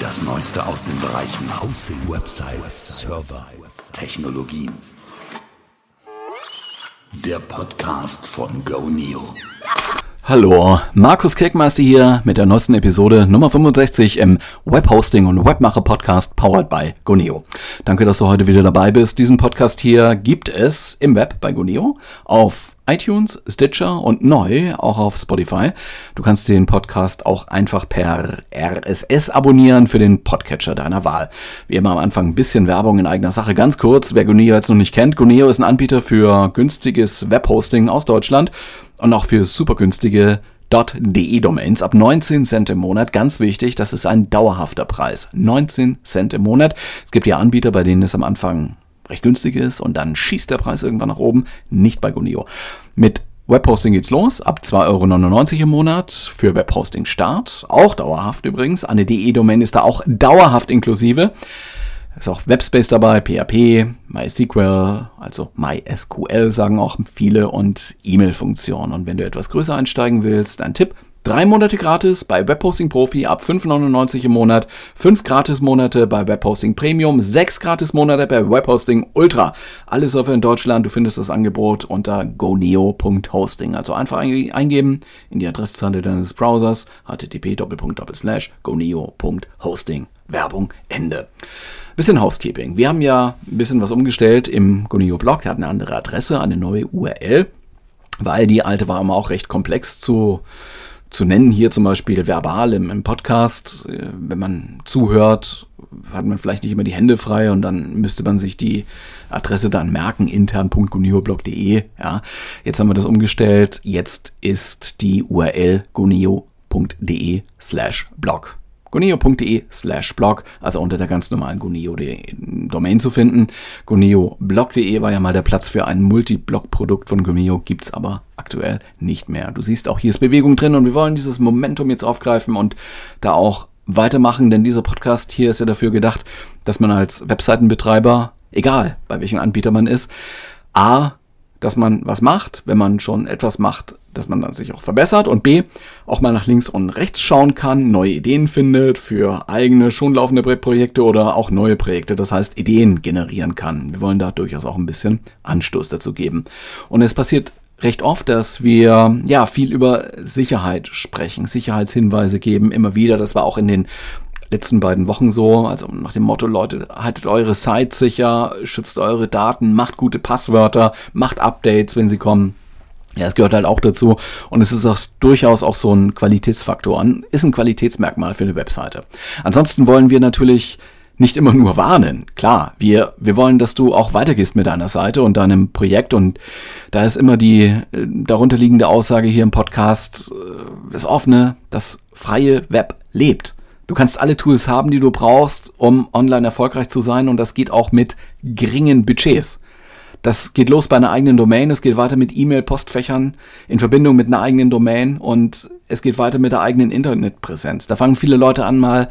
Das Neueste aus den Bereichen Hosting, Websites, Server, Technologien. Der Podcast von GoNeo. Hallo, Markus Kirkmeister hier mit der neuesten Episode Nummer 65 im Webhosting und Webmacher Podcast powered by Goneo. Danke, dass du heute wieder dabei bist. Diesen Podcast hier gibt es im Web bei Goneo auf iTunes, Stitcher und neu auch auf Spotify. Du kannst den Podcast auch einfach per RSS abonnieren für den Podcatcher deiner Wahl. Wie immer am Anfang ein bisschen Werbung in eigener Sache. Ganz kurz, wer Goneo jetzt noch nicht kennt, Goneo ist ein Anbieter für günstiges Webhosting aus Deutschland und auch für super günstige .de Domains ab 19 Cent im Monat. Ganz wichtig, das ist ein dauerhafter Preis. 19 Cent im Monat. Es gibt ja Anbieter, bei denen es am Anfang recht günstig ist und dann schießt der Preis irgendwann nach oben. Nicht bei Gunio. Mit Webhosting geht's los, ab 2,99 Euro im Monat für Webhosting Start, auch dauerhaft übrigens. Eine DE-Domain ist da auch dauerhaft inklusive. Ist auch Webspace dabei, PHP, MySQL, also MySQL sagen auch viele und E-Mail-Funktionen. Und wenn du etwas größer einsteigen willst, ein Tipp, Drei Monate gratis bei Webhosting Profi ab 5,99 im Monat, fünf Gratis-Monate bei Webhosting Premium, sechs Gratis-Monate bei Webhosting Ultra. Alle Server in Deutschland, du findest das Angebot unter goneo.hosting. Also einfach eingeben in die Adresszeile deines Browsers http://goneo.hosting. Werbung Ende. Bisschen Housekeeping. Wir haben ja ein bisschen was umgestellt im Goneo-Blog. Er hat eine andere Adresse, eine neue URL, weil die alte war immer auch recht komplex zu zu nennen. Hier zum Beispiel verbal im, im Podcast. Äh, wenn man zuhört, hat man vielleicht nicht immer die Hände frei und dann müsste man sich die Adresse dann merken, intern.guneo.blog.de. Ja, jetzt haben wir das umgestellt. Jetzt ist die URL guneo.de slash blog goneo.de slash blog, also unter der ganz normalen Goneo.de Domain zu finden. Goneo.blog.de war ja mal der Platz für ein Multi-Blog-Produkt von Goneo, gibt's aber aktuell nicht mehr. Du siehst auch, hier ist Bewegung drin und wir wollen dieses Momentum jetzt aufgreifen und da auch weitermachen, denn dieser Podcast hier ist ja dafür gedacht, dass man als Webseitenbetreiber, egal bei welchem Anbieter man ist, A, dass man was macht, wenn man schon etwas macht, dass man dann sich auch verbessert und B, auch mal nach links und rechts schauen kann, neue Ideen findet für eigene, schon laufende Projekte oder auch neue Projekte, das heißt Ideen generieren kann. Wir wollen da durchaus auch ein bisschen Anstoß dazu geben. Und es passiert recht oft, dass wir ja viel über Sicherheit sprechen, Sicherheitshinweise geben, immer wieder. Das war auch in den letzten beiden Wochen so. Also nach dem Motto, Leute, haltet eure Site sicher, schützt eure Daten, macht gute Passwörter, macht Updates, wenn sie kommen. Ja, es gehört halt auch dazu und es ist auch durchaus auch so ein Qualitätsfaktor, ist ein Qualitätsmerkmal für eine Webseite. Ansonsten wollen wir natürlich nicht immer nur warnen. Klar, wir, wir wollen, dass du auch weitergehst mit deiner Seite und deinem Projekt und da ist immer die äh, darunterliegende Aussage hier im Podcast, äh, das offene, das freie Web lebt. Du kannst alle Tools haben, die du brauchst, um online erfolgreich zu sein und das geht auch mit geringen Budgets. Das geht los bei einer eigenen Domain, es geht weiter mit E-Mail-Postfächern in Verbindung mit einer eigenen Domain und es geht weiter mit der eigenen Internetpräsenz. Da fangen viele Leute an, mal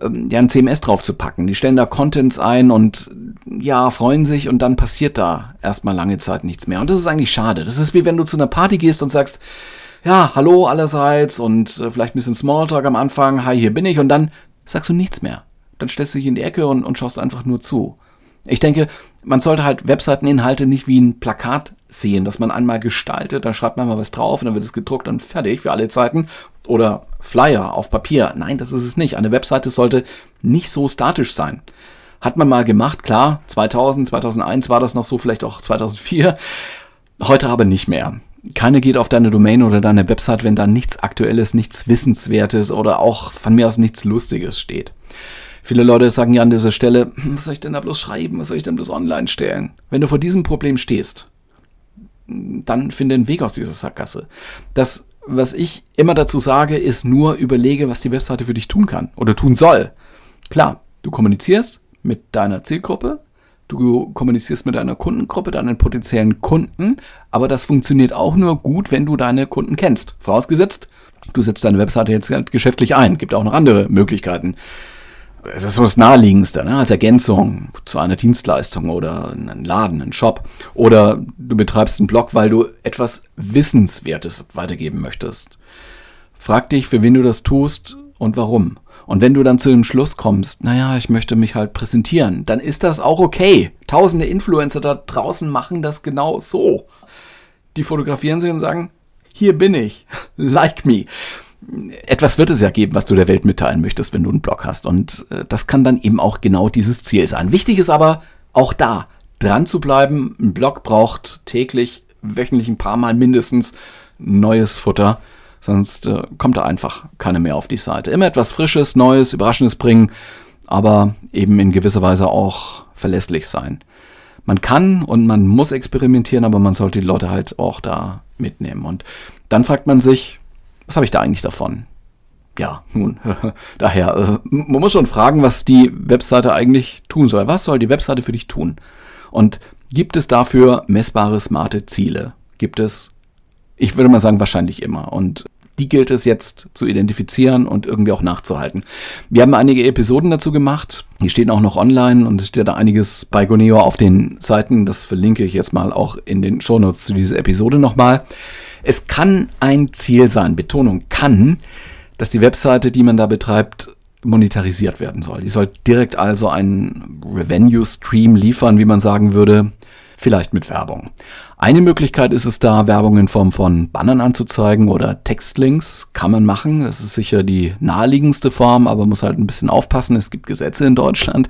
ähm, ja, ein CMS drauf zu packen. Die stellen da Contents ein und ja, freuen sich und dann passiert da erstmal lange Zeit nichts mehr. Und das ist eigentlich schade. Das ist wie wenn du zu einer Party gehst und sagst, ja, hallo allerseits und äh, vielleicht ein bisschen Smalltalk am Anfang, hi, hier bin ich und dann sagst du nichts mehr. Dann stellst du dich in die Ecke und, und schaust einfach nur zu. Ich denke, man sollte halt Webseiteninhalte nicht wie ein Plakat sehen, dass man einmal gestaltet, dann schreibt man mal was drauf und dann wird es gedruckt und fertig für alle Zeiten. Oder Flyer auf Papier. Nein, das ist es nicht. Eine Webseite sollte nicht so statisch sein. Hat man mal gemacht, klar, 2000, 2001 war das noch so, vielleicht auch 2004. Heute aber nicht mehr. Keine geht auf deine Domain oder deine Website, wenn da nichts Aktuelles, nichts Wissenswertes oder auch von mir aus nichts Lustiges steht. Viele Leute sagen ja an dieser Stelle, hm, was soll ich denn da bloß schreiben, was soll ich denn bloß online stellen? Wenn du vor diesem Problem stehst, dann finde einen Weg aus dieser Sackgasse. Das, was ich immer dazu sage, ist nur überlege, was die Webseite für dich tun kann oder tun soll. Klar, du kommunizierst mit deiner Zielgruppe, Du kommunizierst mit deiner Kundengruppe, deinen potenziellen Kunden, aber das funktioniert auch nur gut, wenn du deine Kunden kennst. Vorausgesetzt, du setzt deine Webseite jetzt geschäftlich ein. Gibt auch noch andere Möglichkeiten. Das ist so das Naheliegendste, ne? als Ergänzung zu einer Dienstleistung oder einen Laden, einen Shop. Oder du betreibst einen Blog, weil du etwas Wissenswertes weitergeben möchtest. Frag dich, für wen du das tust und warum. Und wenn du dann zu dem Schluss kommst, naja, ich möchte mich halt präsentieren, dann ist das auch okay. Tausende Influencer da draußen machen das genau so. Die fotografieren sich und sagen, hier bin ich, like me. Etwas wird es ja geben, was du der Welt mitteilen möchtest, wenn du einen Blog hast. Und äh, das kann dann eben auch genau dieses Ziel sein. Wichtig ist aber auch da, dran zu bleiben. Ein Blog braucht täglich, wöchentlich ein paar Mal mindestens neues Futter Sonst äh, kommt da einfach keine mehr auf die Seite. Immer etwas Frisches, Neues, Überraschendes bringen, aber eben in gewisser Weise auch verlässlich sein. Man kann und man muss experimentieren, aber man sollte die Leute halt auch da mitnehmen. Und dann fragt man sich, was habe ich da eigentlich davon? Ja, nun, daher, äh, man muss schon fragen, was die Webseite eigentlich tun soll. Was soll die Webseite für dich tun? Und gibt es dafür messbare, smarte Ziele? Gibt es, ich würde mal sagen, wahrscheinlich immer. Und die gilt es jetzt zu identifizieren und irgendwie auch nachzuhalten. Wir haben einige Episoden dazu gemacht. Die stehen auch noch online und es steht da einiges bei Goneo auf den Seiten. Das verlinke ich jetzt mal auch in den Shownotes zu dieser Episode nochmal. Es kann ein Ziel sein, Betonung kann, dass die Webseite, die man da betreibt, monetarisiert werden soll. Die soll direkt also einen Revenue Stream liefern, wie man sagen würde, vielleicht mit Werbung. Eine Möglichkeit ist es da, Werbung in Form von Bannern anzuzeigen oder Textlinks. Kann man machen. Das ist sicher die naheliegendste Form, aber muss halt ein bisschen aufpassen. Es gibt Gesetze in Deutschland.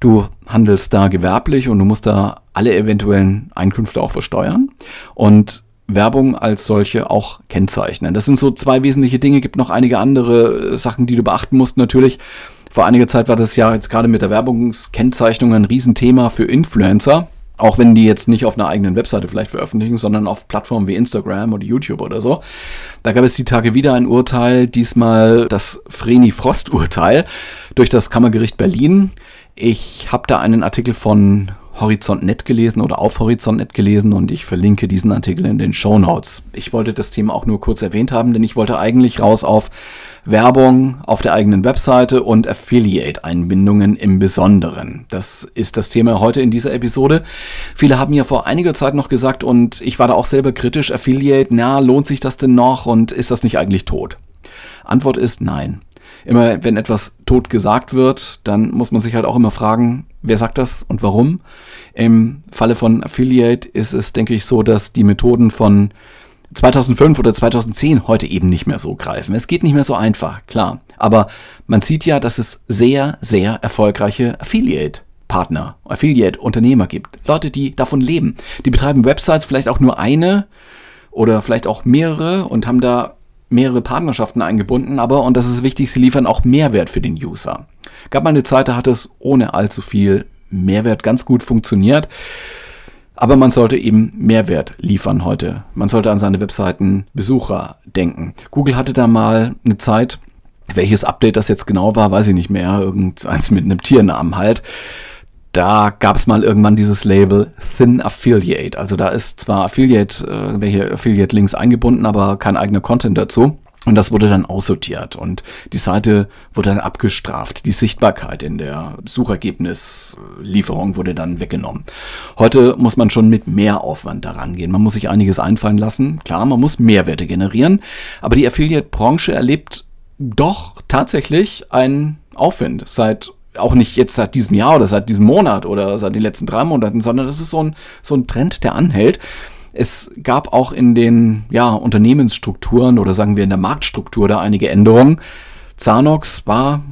Du handelst da gewerblich und du musst da alle eventuellen Einkünfte auch versteuern. Und Werbung als solche auch kennzeichnen. Das sind so zwei wesentliche Dinge. Gibt noch einige andere Sachen, die du beachten musst natürlich. Vor einiger Zeit war das ja jetzt gerade mit der Werbungskennzeichnung ein Riesenthema für Influencer. Auch wenn die jetzt nicht auf einer eigenen Webseite vielleicht veröffentlichen, sondern auf Plattformen wie Instagram oder YouTube oder so. Da gab es die Tage wieder ein Urteil, diesmal das Vreni-Frost-Urteil durch das Kammergericht Berlin. Ich habe da einen Artikel von Horizont.net gelesen oder auf Horizont.net gelesen und ich verlinke diesen Artikel in den Show Notes. Ich wollte das Thema auch nur kurz erwähnt haben, denn ich wollte eigentlich raus auf Werbung auf der eigenen Webseite und Affiliate-Einbindungen im Besonderen. Das ist das Thema heute in dieser Episode. Viele haben ja vor einiger Zeit noch gesagt und ich war da auch selber kritisch, Affiliate, na, lohnt sich das denn noch und ist das nicht eigentlich tot? Antwort ist nein. Immer wenn etwas tot gesagt wird, dann muss man sich halt auch immer fragen, wer sagt das und warum? Im Falle von Affiliate ist es, denke ich, so, dass die Methoden von 2005 oder 2010 heute eben nicht mehr so greifen. Es geht nicht mehr so einfach, klar. Aber man sieht ja, dass es sehr, sehr erfolgreiche Affiliate Partner, Affiliate-Unternehmer gibt. Leute, die davon leben. Die betreiben Websites, vielleicht auch nur eine oder vielleicht auch mehrere und haben da mehrere Partnerschaften eingebunden, aber, und das ist wichtig, sie liefern auch Mehrwert für den User. Gab mal eine Zeit, da hat es ohne allzu viel Mehrwert ganz gut funktioniert. Aber man sollte eben Mehrwert liefern heute. Man sollte an seine Webseiten Besucher denken. Google hatte da mal eine Zeit, welches Update das jetzt genau war, weiß ich nicht mehr. Irgendeins mit einem Tiernamen halt. Da gab es mal irgendwann dieses Label Thin Affiliate. Also da ist zwar Affiliate, äh, welche Affiliate-Links eingebunden, aber kein eigener Content dazu. Und das wurde dann aussortiert und die Seite wurde dann abgestraft. Die Sichtbarkeit in der Suchergebnislieferung wurde dann weggenommen. Heute muss man schon mit mehr Aufwand daran gehen. Man muss sich einiges einfallen lassen. Klar, man muss Mehrwerte generieren, aber die Affiliate-Branche erlebt doch tatsächlich einen Aufwind seit auch nicht jetzt seit diesem Jahr oder seit diesem Monat oder seit den letzten drei Monaten, sondern das ist so ein, so ein Trend, der anhält. Es gab auch in den ja, Unternehmensstrukturen oder sagen wir in der Marktstruktur da einige Änderungen. Zanox war,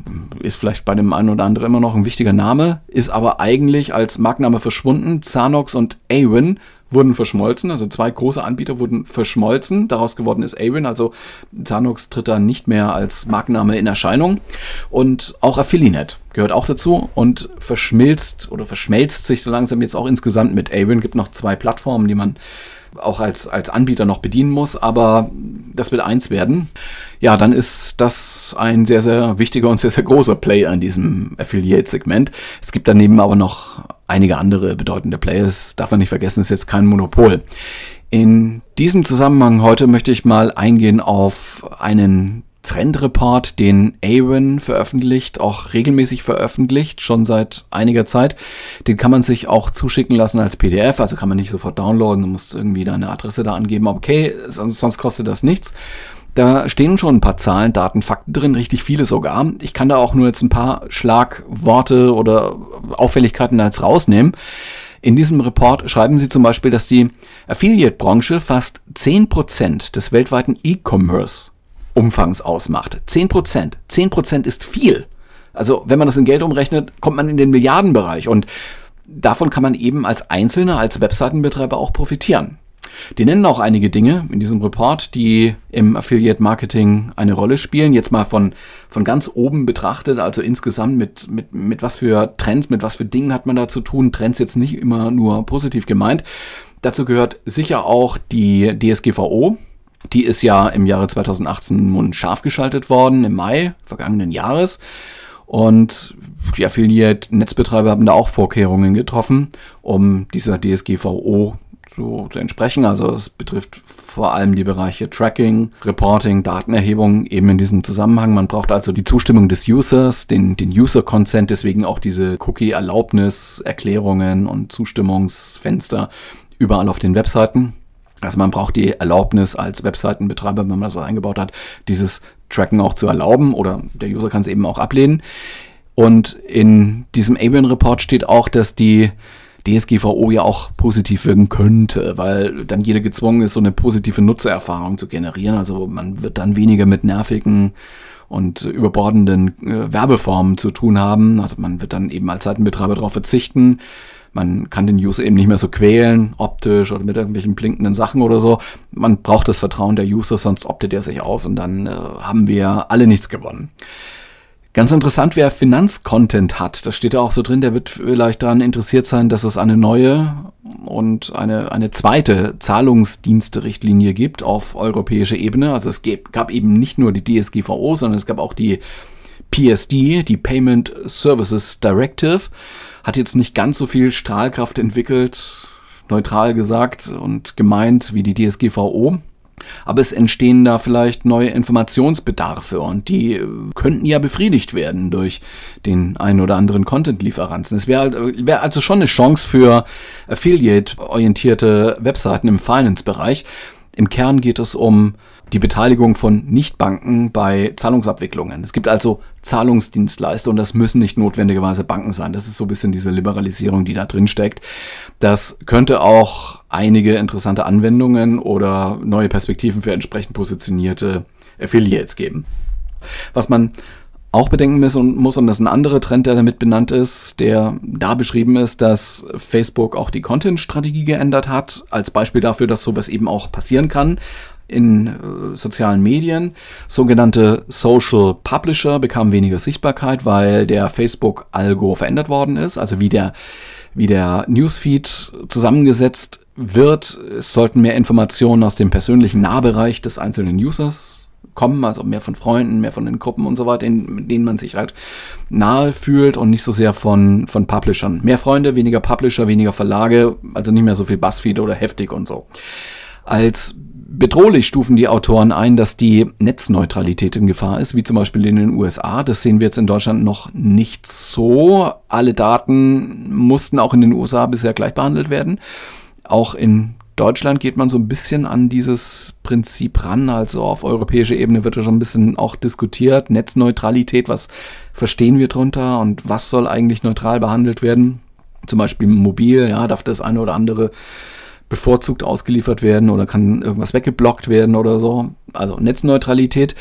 ist vielleicht bei dem einen oder anderen immer noch ein wichtiger Name, ist aber eigentlich als Markenname verschwunden. Zanox und Awin wurden verschmolzen, also zwei große Anbieter wurden verschmolzen. Daraus geworden ist Awin, also Zanox tritt da nicht mehr als Markenname in Erscheinung. Und auch Affilinet gehört auch dazu und verschmilzt oder verschmelzt sich so langsam jetzt auch insgesamt mit Awin. Gibt noch zwei Plattformen, die man auch als, als Anbieter noch bedienen muss, aber das wird eins werden. Ja, dann ist das ein sehr, sehr wichtiger und sehr, sehr großer Player in diesem Affiliate-Segment. Es gibt daneben aber noch einige andere bedeutende Players. Darf man nicht vergessen, ist jetzt kein Monopol. In diesem Zusammenhang heute möchte ich mal eingehen auf einen Trendreport, den Awin veröffentlicht, auch regelmäßig veröffentlicht, schon seit einiger Zeit. Den kann man sich auch zuschicken lassen als PDF, also kann man nicht sofort downloaden, du musst irgendwie deine Adresse da angeben. Okay, sonst, sonst kostet das nichts. Da stehen schon ein paar Zahlen, Daten, Fakten drin, richtig viele sogar. Ich kann da auch nur jetzt ein paar Schlagworte oder Auffälligkeiten als rausnehmen. In diesem Report schreiben sie zum Beispiel, dass die Affiliate-Branche fast 10% des weltweiten E-Commerce-Umfangs ausmacht. 10%. 10% ist viel. Also wenn man das in Geld umrechnet, kommt man in den Milliardenbereich und davon kann man eben als Einzelner, als Webseitenbetreiber auch profitieren. Die nennen auch einige Dinge in diesem Report, die im Affiliate Marketing eine Rolle spielen. Jetzt mal von, von ganz oben betrachtet, also insgesamt mit, mit, mit was für Trends, mit was für Dingen hat man da zu tun. Trends jetzt nicht immer nur positiv gemeint. Dazu gehört sicher auch die DSGVO. Die ist ja im Jahre 2018 nun scharf geschaltet worden, im Mai vergangenen Jahres. Und die Affiliate-Netzbetreiber haben da auch Vorkehrungen getroffen, um dieser DSGVO zu, zu entsprechen. Also es betrifft vor allem die Bereiche Tracking, Reporting, Datenerhebung eben in diesem Zusammenhang. Man braucht also die Zustimmung des Users, den, den User-Consent, deswegen auch diese Cookie-Erlaubnis, Erklärungen und Zustimmungsfenster überall auf den Webseiten. Also man braucht die Erlaubnis als Webseitenbetreiber, wenn man das eingebaut hat, dieses Tracken auch zu erlauben oder der User kann es eben auch ablehnen. Und in diesem Avian-Report steht auch, dass die DSGVO ja auch positiv wirken könnte, weil dann jeder gezwungen ist, so eine positive Nutzererfahrung zu generieren. Also man wird dann weniger mit nervigen und überbordenden äh, Werbeformen zu tun haben. Also man wird dann eben als Seitenbetreiber darauf verzichten. Man kann den User eben nicht mehr so quälen, optisch oder mit irgendwelchen blinkenden Sachen oder so. Man braucht das Vertrauen der User, sonst optet er sich aus und dann äh, haben wir alle nichts gewonnen. Ganz interessant, wer Finanzcontent hat, das steht ja auch so drin, der wird vielleicht daran interessiert sein, dass es eine neue und eine, eine zweite Zahlungsdienste-Richtlinie gibt auf europäischer Ebene. Also es gab eben nicht nur die DSGVO, sondern es gab auch die PSD, die Payment Services Directive, hat jetzt nicht ganz so viel Strahlkraft entwickelt, neutral gesagt und gemeint wie die DSGVO. Aber es entstehen da vielleicht neue Informationsbedarfe und die äh, könnten ja befriedigt werden durch den einen oder anderen Content-Lieferanten. Es wäre halt, wär also schon eine Chance für Affiliate-orientierte Webseiten im Finance-Bereich. Im Kern geht es um die Beteiligung von Nichtbanken bei Zahlungsabwicklungen. Es gibt also Zahlungsdienstleister und das müssen nicht notwendigerweise Banken sein. Das ist so ein bisschen diese Liberalisierung, die da drin steckt. Das könnte auch einige interessante Anwendungen oder neue Perspektiven für entsprechend positionierte Affiliates geben. Was man auch bedenken muss und, das ist ein anderer Trend, der damit benannt ist, der da beschrieben ist, dass Facebook auch die Content-Strategie geändert hat, als Beispiel dafür, dass sowas eben auch passieren kann in äh, sozialen Medien. Sogenannte Social Publisher bekamen weniger Sichtbarkeit, weil der Facebook-Algo verändert worden ist, also wie der, wie der Newsfeed zusammengesetzt wird. Es sollten mehr Informationen aus dem persönlichen Nahbereich des einzelnen Users kommen, also mehr von Freunden, mehr von den Gruppen und so weiter, in denen man sich halt nahe fühlt und nicht so sehr von, von Publishern. Mehr Freunde, weniger Publisher, weniger Verlage, also nicht mehr so viel Buzzfeed oder heftig und so. Als bedrohlich stufen die Autoren ein, dass die Netzneutralität in Gefahr ist, wie zum Beispiel in den USA. Das sehen wir jetzt in Deutschland noch nicht so. Alle Daten mussten auch in den USA bisher gleich behandelt werden. Auch in Deutschland geht man so ein bisschen an dieses Prinzip ran. Also auf europäischer Ebene wird ja schon ein bisschen auch diskutiert. Netzneutralität, was verstehen wir drunter und was soll eigentlich neutral behandelt werden? Zum Beispiel mobil, ja, darf das eine oder andere bevorzugt ausgeliefert werden oder kann irgendwas weggeblockt werden oder so. Also Netzneutralität.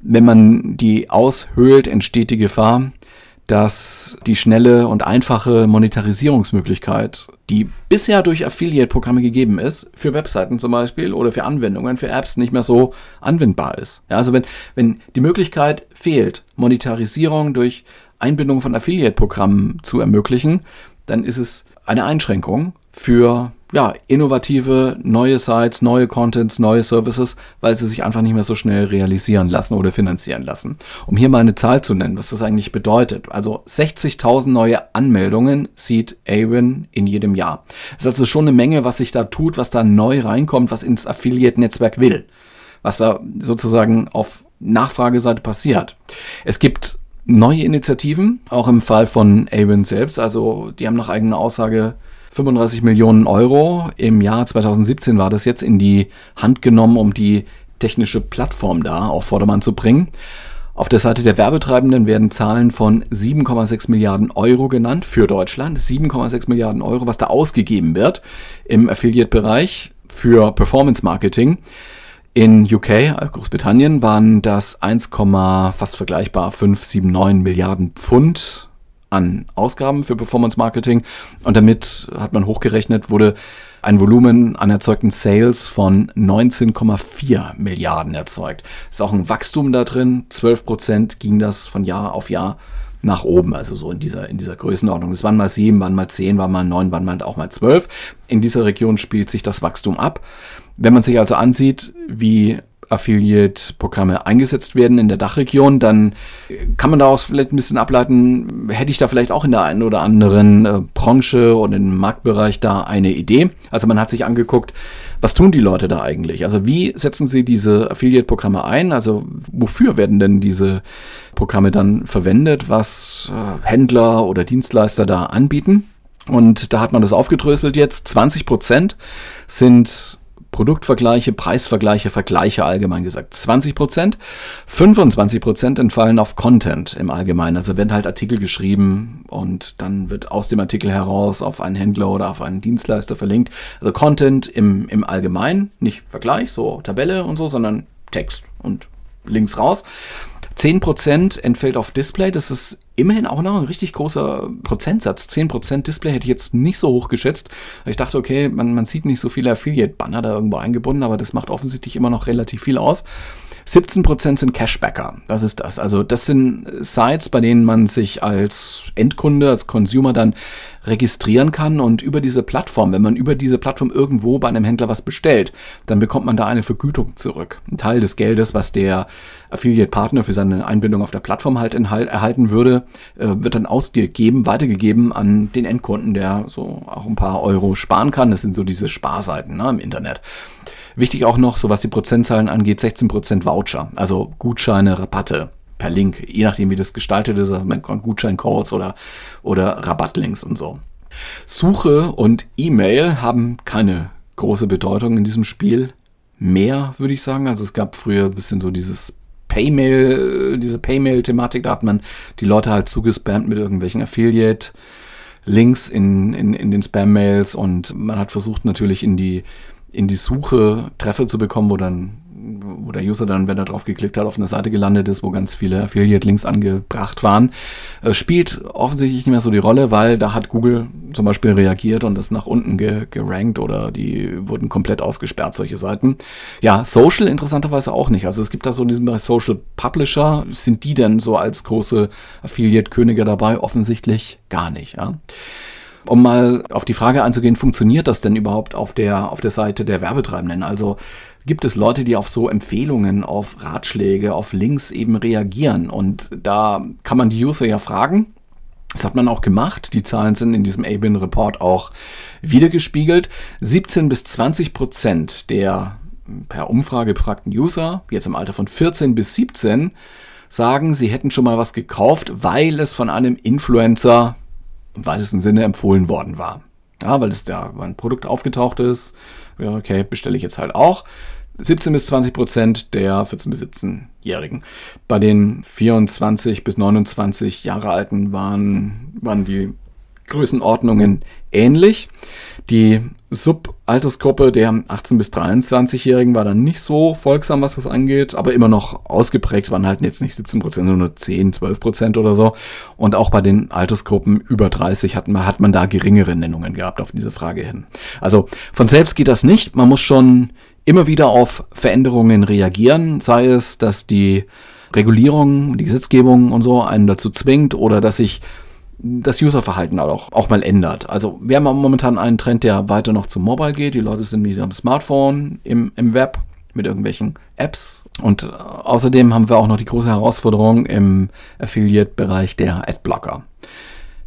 Wenn man die aushöhlt, entsteht die Gefahr, dass die schnelle und einfache Monetarisierungsmöglichkeit, die bisher durch Affiliate-Programme gegeben ist, für Webseiten zum Beispiel oder für Anwendungen, für Apps nicht mehr so anwendbar ist. Ja, also wenn, wenn die Möglichkeit fehlt, Monetarisierung durch Einbindung von Affiliate-Programmen zu ermöglichen, dann ist es eine Einschränkung für ja, innovative neue Sites, neue Contents, neue Services, weil sie sich einfach nicht mehr so schnell realisieren lassen oder finanzieren lassen. Um hier mal eine Zahl zu nennen, was das eigentlich bedeutet. Also 60.000 neue Anmeldungen sieht Awin in jedem Jahr. Das ist also schon eine Menge, was sich da tut, was da neu reinkommt, was ins Affiliate-Netzwerk will. Was da sozusagen auf Nachfrageseite passiert. Es gibt neue Initiativen, auch im Fall von Awin selbst. Also die haben nach eigener Aussage 35 Millionen Euro im Jahr 2017 war das jetzt in die Hand genommen, um die technische Plattform dar, auf Vordermann zu bringen. Auf der Seite der Werbetreibenden werden Zahlen von 7,6 Milliarden Euro genannt für Deutschland. 7,6 Milliarden Euro, was da ausgegeben wird im Affiliate-Bereich für Performance Marketing. In UK, Großbritannien, waren das 1, fast vergleichbar 579 Milliarden Pfund an Ausgaben für Performance Marketing. Und damit hat man hochgerechnet, wurde ein Volumen an erzeugten Sales von 19,4 Milliarden erzeugt. Ist auch ein Wachstum da drin. 12 Prozent ging das von Jahr auf Jahr nach oben, also so in dieser, in dieser Größenordnung. Es waren mal sieben, waren mal zehn, waren mal neun, waren mal auch mal zwölf. In dieser Region spielt sich das Wachstum ab. Wenn man sich also ansieht, wie Affiliate-Programme eingesetzt werden in der Dachregion, dann kann man daraus vielleicht ein bisschen ableiten, hätte ich da vielleicht auch in der einen oder anderen äh, Branche oder im Marktbereich da eine Idee. Also man hat sich angeguckt, was tun die Leute da eigentlich? Also wie setzen sie diese Affiliate-Programme ein? Also wofür werden denn diese Programme dann verwendet, was äh, Händler oder Dienstleister da anbieten? Und da hat man das aufgedröselt jetzt. 20 Prozent sind Produktvergleiche, Preisvergleiche, Vergleiche allgemein gesagt 20 Prozent. 25 Prozent entfallen auf Content im Allgemeinen. Also werden halt Artikel geschrieben und dann wird aus dem Artikel heraus auf einen Händler oder auf einen Dienstleister verlinkt. Also Content im, im Allgemeinen, nicht Vergleich, so Tabelle und so, sondern Text und Links raus. 10% entfällt auf Display. Das ist immerhin auch noch ein richtig großer Prozentsatz. 10% Display hätte ich jetzt nicht so hoch geschätzt. Ich dachte, okay, man, man sieht nicht so viele Affiliate-Banner da irgendwo eingebunden, aber das macht offensichtlich immer noch relativ viel aus. 17% sind Cashbacker. Das ist das. Also das sind Sites, bei denen man sich als Endkunde, als Consumer dann registrieren kann und über diese Plattform, wenn man über diese Plattform irgendwo bei einem Händler was bestellt, dann bekommt man da eine Vergütung zurück. Ein Teil des Geldes, was der Affiliate-Partner für seine Einbindung auf der Plattform halt erhalten würde, äh, wird dann ausgegeben, weitergegeben an den Endkunden, der so auch ein paar Euro sparen kann. Das sind so diese Sparseiten ne, im Internet. Wichtig auch noch, so was die Prozentzahlen angeht, 16% Voucher, also Gutscheine, Rabatte per Link, je nachdem wie das gestaltet ist, also man Gutscheincodes oder, oder Rabattlinks und so. Suche und E-Mail haben keine große Bedeutung in diesem Spiel. Mehr, würde ich sagen. Also es gab früher ein bisschen so dieses Paymail, diese Paymail-Thematik, da hat man die Leute halt zugespammt mit irgendwelchen Affiliate-Links in, in, in den Spam-Mails und man hat versucht natürlich in die in die Suche Treffer zu bekommen, wo dann wo der User dann, wenn er drauf geklickt hat, auf eine Seite gelandet ist, wo ganz viele Affiliate-Links angebracht waren, äh, spielt offensichtlich nicht mehr so die Rolle, weil da hat Google zum Beispiel reagiert und das nach unten ge gerankt oder die wurden komplett ausgesperrt, solche Seiten. Ja, Social interessanterweise auch nicht. Also es gibt da so in diesem Bereich Social Publisher. Sind die denn so als große Affiliate-Könige dabei? Offensichtlich gar nicht, ja. Um mal auf die Frage einzugehen, funktioniert das denn überhaupt auf der, auf der Seite der Werbetreibenden? Also gibt es Leute, die auf so Empfehlungen, auf Ratschläge, auf Links eben reagieren? Und da kann man die User ja fragen. Das hat man auch gemacht. Die Zahlen sind in diesem ABIN Report auch wiedergespiegelt. 17 bis 20 Prozent der per Umfrage befragten User, jetzt im Alter von 14 bis 17, sagen, sie hätten schon mal was gekauft, weil es von einem Influencer im weitesten Sinne empfohlen worden war. Ja, weil es da ein Produkt aufgetaucht ist. Ja, okay, bestelle ich jetzt halt auch. 17 bis 20 Prozent der 14 bis 17-Jährigen. Bei den 24 bis 29 Jahre Alten waren, waren die Größenordnungen ähnlich. Die Subaltersgruppe der 18 bis 23-Jährigen war dann nicht so folgsam, was das angeht, aber immer noch ausgeprägt, waren halt jetzt nicht 17 Prozent, sondern nur 10, 12 Prozent oder so. Und auch bei den Altersgruppen über 30 hat man, hat man da geringere Nennungen gehabt auf diese Frage hin. Also von selbst geht das nicht. Man muss schon immer wieder auf Veränderungen reagieren, sei es, dass die Regulierung, die Gesetzgebung und so einen dazu zwingt oder dass sich das Userverhalten auch, auch mal ändert. Also wir haben momentan einen Trend, der weiter noch zum Mobile geht. Die Leute sind wieder am Smartphone, im, im Web, mit irgendwelchen Apps. Und äh, außerdem haben wir auch noch die große Herausforderung im Affiliate-Bereich der Adblocker.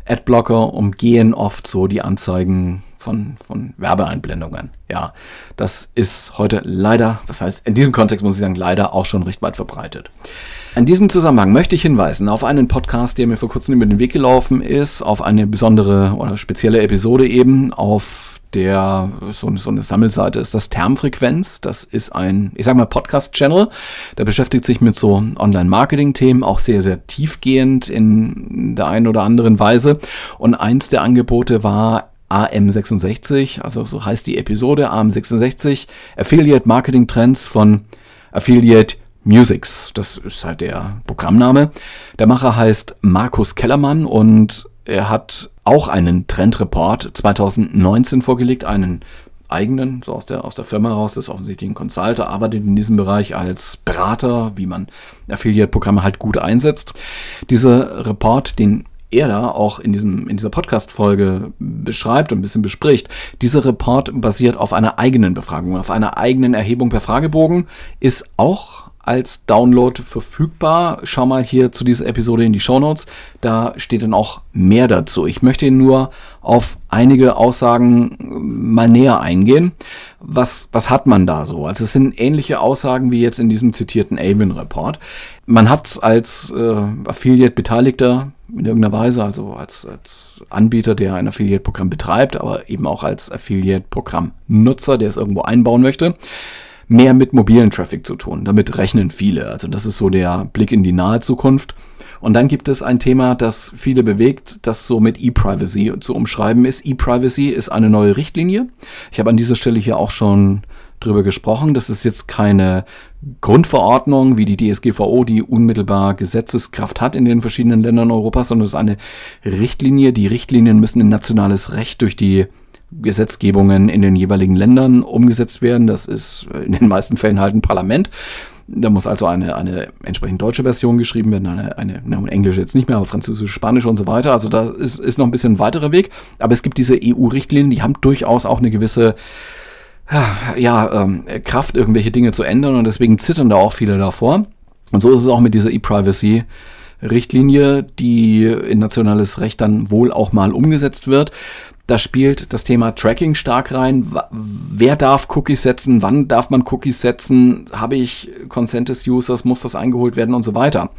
Adblocker umgehen oft so die Anzeigen von, von Werbeeinblendungen. Ja, das ist heute leider, was heißt, in diesem Kontext muss ich sagen, leider auch schon recht weit verbreitet. In diesem Zusammenhang möchte ich hinweisen auf einen Podcast, der mir vor kurzem über den Weg gelaufen ist, auf eine besondere oder spezielle Episode eben, auf der so, so eine Sammelseite ist das Termfrequenz. Das ist ein, ich sag mal, Podcast-Channel. Der beschäftigt sich mit so Online-Marketing-Themen, auch sehr, sehr tiefgehend in der einen oder anderen Weise. Und eins der Angebote war AM66, also so heißt die Episode, AM66, Affiliate Marketing Trends von Affiliate Musics. Das ist halt der Programmname. Der Macher heißt Markus Kellermann und er hat auch einen Trendreport 2019 vorgelegt, einen eigenen, so aus der, aus der Firma raus, das ist offensichtlich ein Consulter, arbeitet in diesem Bereich als Berater, wie man Affiliate-Programme halt gut einsetzt. Dieser Report, den er da auch in, diesem, in dieser Podcast-Folge beschreibt und ein bisschen bespricht, dieser Report basiert auf einer eigenen Befragung, auf einer eigenen Erhebung per Fragebogen, ist auch als Download verfügbar. Schau mal hier zu dieser Episode in die Show Notes. Da steht dann auch mehr dazu. Ich möchte nur auf einige Aussagen mal näher eingehen. Was, was hat man da so? Also es sind ähnliche Aussagen wie jetzt in diesem zitierten Avon Report. Man hat als äh, Affiliate-Beteiligter in irgendeiner Weise, also als, als Anbieter, der ein Affiliate-Programm betreibt, aber eben auch als Affiliate-Programm-Nutzer, der es irgendwo einbauen möchte, mehr mit mobilen Traffic zu tun. Damit rechnen viele. Also das ist so der Blick in die nahe Zukunft. Und dann gibt es ein Thema, das viele bewegt, das so mit E-Privacy zu umschreiben ist. E-Privacy ist eine neue Richtlinie. Ich habe an dieser Stelle hier auch schon drüber gesprochen. Das ist jetzt keine Grundverordnung wie die DSGVO, die unmittelbar Gesetzeskraft hat in den verschiedenen Ländern Europas, sondern es ist eine Richtlinie. Die Richtlinien müssen in nationales Recht durch die Gesetzgebungen in den jeweiligen Ländern umgesetzt werden. Das ist in den meisten Fällen halt ein Parlament. Da muss also eine, eine entsprechend deutsche Version geschrieben werden, eine, eine na, Englisch jetzt nicht mehr, aber Französisch, Spanisch und so weiter. Also da ist, ist noch ein bisschen ein weiterer Weg. Aber es gibt diese EU-Richtlinien, die haben durchaus auch eine gewisse ja, ähm, Kraft, irgendwelche Dinge zu ändern und deswegen zittern da auch viele davor. Und so ist es auch mit dieser E-Privacy. Richtlinie, die in nationales Recht dann wohl auch mal umgesetzt wird. Da spielt das Thema Tracking stark rein. Wer darf Cookies setzen? Wann darf man Cookies setzen? Habe ich Consent des Users? Muss das eingeholt werden und so weiter?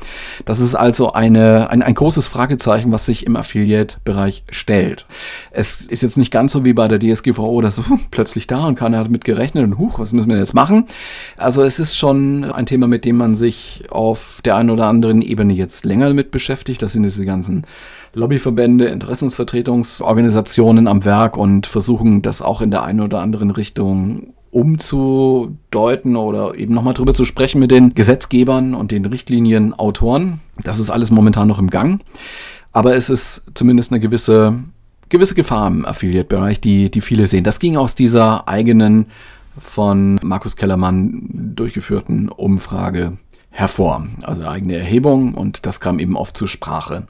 Das ist also eine, ein, ein großes Fragezeichen, was sich im Affiliate-Bereich stellt. Es ist jetzt nicht ganz so wie bei der DSGVO, dass uh, plötzlich da und keiner hat mit gerechnet und huch, was müssen wir jetzt machen? Also es ist schon ein Thema, mit dem man sich auf der einen oder anderen Ebene jetzt länger mit beschäftigt. Das sind diese ganzen Lobbyverbände, Interessensvertretungsorganisationen am Werk und versuchen das auch in der einen oder anderen Richtung umzudeuten oder eben nochmal drüber zu sprechen mit den Gesetzgebern und den Richtlinienautoren. Das ist alles momentan noch im Gang. Aber es ist zumindest eine gewisse, gewisse Gefahr im Affiliate-Bereich, die, die viele sehen. Das ging aus dieser eigenen von Markus Kellermann durchgeführten Umfrage hervor. Also eigene Erhebung und das kam eben oft zur Sprache.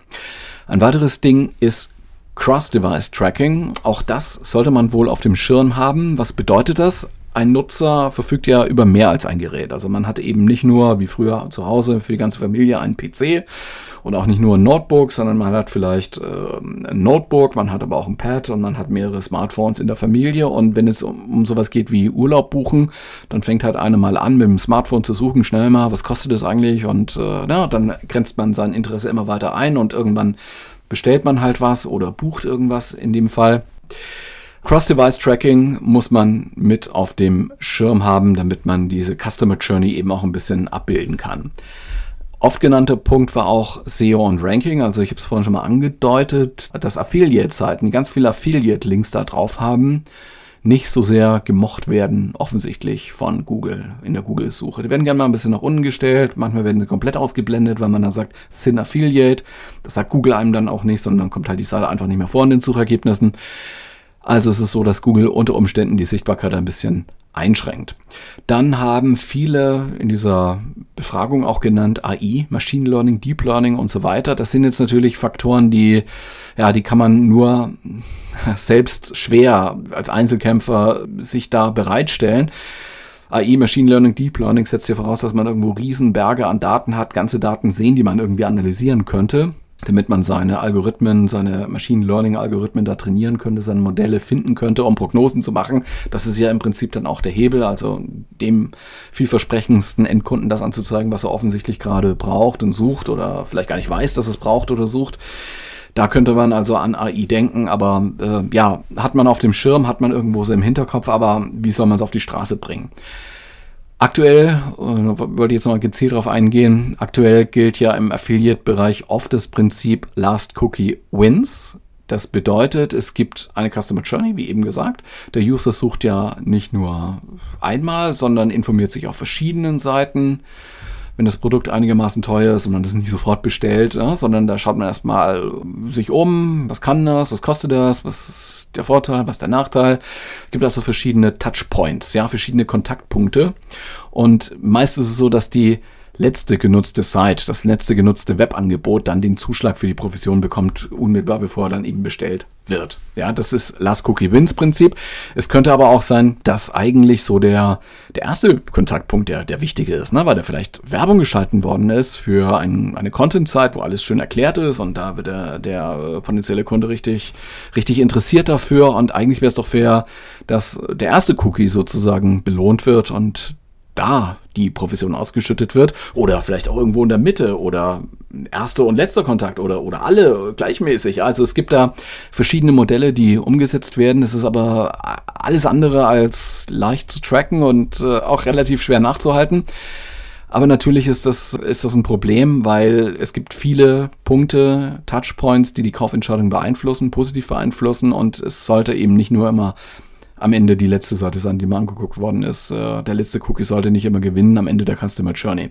Ein weiteres Ding ist Cross-Device-Tracking. Auch das sollte man wohl auf dem Schirm haben. Was bedeutet das? Ein Nutzer verfügt ja über mehr als ein Gerät. Also man hat eben nicht nur wie früher zu Hause für die ganze Familie einen PC und auch nicht nur ein Notebook, sondern man hat vielleicht äh, ein Notebook, man hat aber auch ein Pad und man hat mehrere Smartphones in der Familie. Und wenn es um, um sowas geht wie Urlaub buchen, dann fängt halt einer mal an, mit dem Smartphone zu suchen, schnell mal, was kostet das eigentlich? Und äh, na, dann grenzt man sein Interesse immer weiter ein und irgendwann bestellt man halt was oder bucht irgendwas in dem Fall. Cross-Device-Tracking muss man mit auf dem Schirm haben, damit man diese Customer Journey eben auch ein bisschen abbilden kann. Oft genannter Punkt war auch SEO und Ranking. Also ich habe es vorhin schon mal angedeutet, dass Affiliate-Seiten, die ganz viele Affiliate-Links da drauf haben, nicht so sehr gemocht werden, offensichtlich von Google in der Google-Suche. Die werden gerne mal ein bisschen nach unten gestellt, manchmal werden sie komplett ausgeblendet, weil man dann sagt Thin Affiliate. Das sagt Google einem dann auch nicht, sondern dann kommt halt die Seite einfach nicht mehr vor in den Suchergebnissen. Also es ist so, dass Google unter Umständen die Sichtbarkeit ein bisschen einschränkt. Dann haben viele in dieser Befragung auch genannt AI, Machine Learning, Deep Learning und so weiter. Das sind jetzt natürlich Faktoren, die, ja, die kann man nur selbst schwer als Einzelkämpfer sich da bereitstellen. AI, Machine Learning, Deep Learning setzt ja voraus, dass man irgendwo Riesenberge an Daten hat, ganze Daten sehen, die man irgendwie analysieren könnte. Damit man seine Algorithmen, seine Machine Learning Algorithmen da trainieren könnte, seine Modelle finden könnte, um Prognosen zu machen. Das ist ja im Prinzip dann auch der Hebel, also dem vielversprechendsten Endkunden das anzuzeigen, was er offensichtlich gerade braucht und sucht oder vielleicht gar nicht weiß, dass es braucht oder sucht. Da könnte man also an AI denken, aber äh, ja, hat man auf dem Schirm, hat man irgendwo so im Hinterkopf, aber wie soll man es auf die Straße bringen? Aktuell, äh, wollte ich jetzt noch gezielt darauf eingehen, aktuell gilt ja im Affiliate-Bereich oft das Prinzip Last Cookie Wins. Das bedeutet, es gibt eine Customer Journey, wie eben gesagt. Der User sucht ja nicht nur einmal, sondern informiert sich auf verschiedenen Seiten wenn das Produkt einigermaßen teuer ist und man das nicht sofort bestellt, ja, sondern da schaut man erstmal sich um, was kann das, was kostet das, was ist der Vorteil, was ist der Nachteil. Es gibt also verschiedene Touchpoints, ja, verschiedene Kontaktpunkte. Und meist ist es so, dass die letzte genutzte Site, das letzte genutzte Webangebot dann den Zuschlag für die Provision bekommt, unmittelbar bevor er dann eben bestellt wird. Ja, das ist Last Cookie Wins Prinzip. Es könnte aber auch sein, dass eigentlich so der, der erste Kontaktpunkt der, der wichtige ist, ne? weil da vielleicht Werbung geschalten worden ist für ein, eine Content-Site, wo alles schön erklärt ist und da wird der, der potenzielle Kunde richtig, richtig interessiert dafür und eigentlich wäre es doch fair, dass der erste Cookie sozusagen belohnt wird und da die Profession ausgeschüttet wird oder vielleicht auch irgendwo in der Mitte oder erster und letzter Kontakt oder, oder alle gleichmäßig. Also es gibt da verschiedene Modelle, die umgesetzt werden. Es ist aber alles andere als leicht zu tracken und äh, auch relativ schwer nachzuhalten. Aber natürlich ist das, ist das ein Problem, weil es gibt viele Punkte, Touchpoints, die die Kaufentscheidung beeinflussen, positiv beeinflussen und es sollte eben nicht nur immer am Ende die letzte Seite sein, die mal angeguckt worden ist. Äh, der letzte Cookie sollte nicht immer gewinnen am Ende der Customer Journey.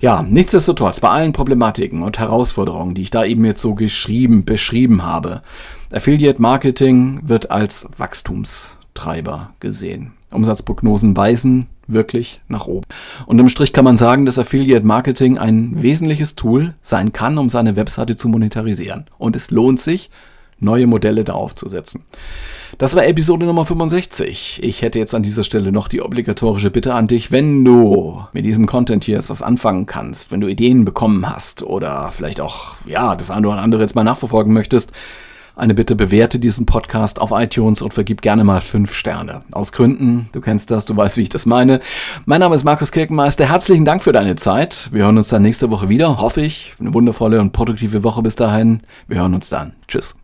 Ja, nichtsdestotrotz, bei allen Problematiken und Herausforderungen, die ich da eben jetzt so geschrieben, beschrieben habe, Affiliate Marketing wird als Wachstumstreiber gesehen. Umsatzprognosen weisen wirklich nach oben. Und im Strich kann man sagen, dass Affiliate Marketing ein wesentliches Tool sein kann, um seine Webseite zu monetarisieren. Und es lohnt sich, neue Modelle da aufzusetzen. Das war Episode Nummer 65. Ich hätte jetzt an dieser Stelle noch die obligatorische Bitte an dich, wenn du mit diesem Content hier etwas anfangen kannst, wenn du Ideen bekommen hast oder vielleicht auch, ja, das eine oder andere jetzt mal nachverfolgen möchtest, eine Bitte, bewerte diesen Podcast auf iTunes und vergib gerne mal fünf Sterne. Aus Gründen, du kennst das, du weißt, wie ich das meine. Mein Name ist Markus Kirkenmeister. Herzlichen Dank für deine Zeit. Wir hören uns dann nächste Woche wieder, hoffe ich. Eine wundervolle und produktive Woche bis dahin. Wir hören uns dann. Tschüss.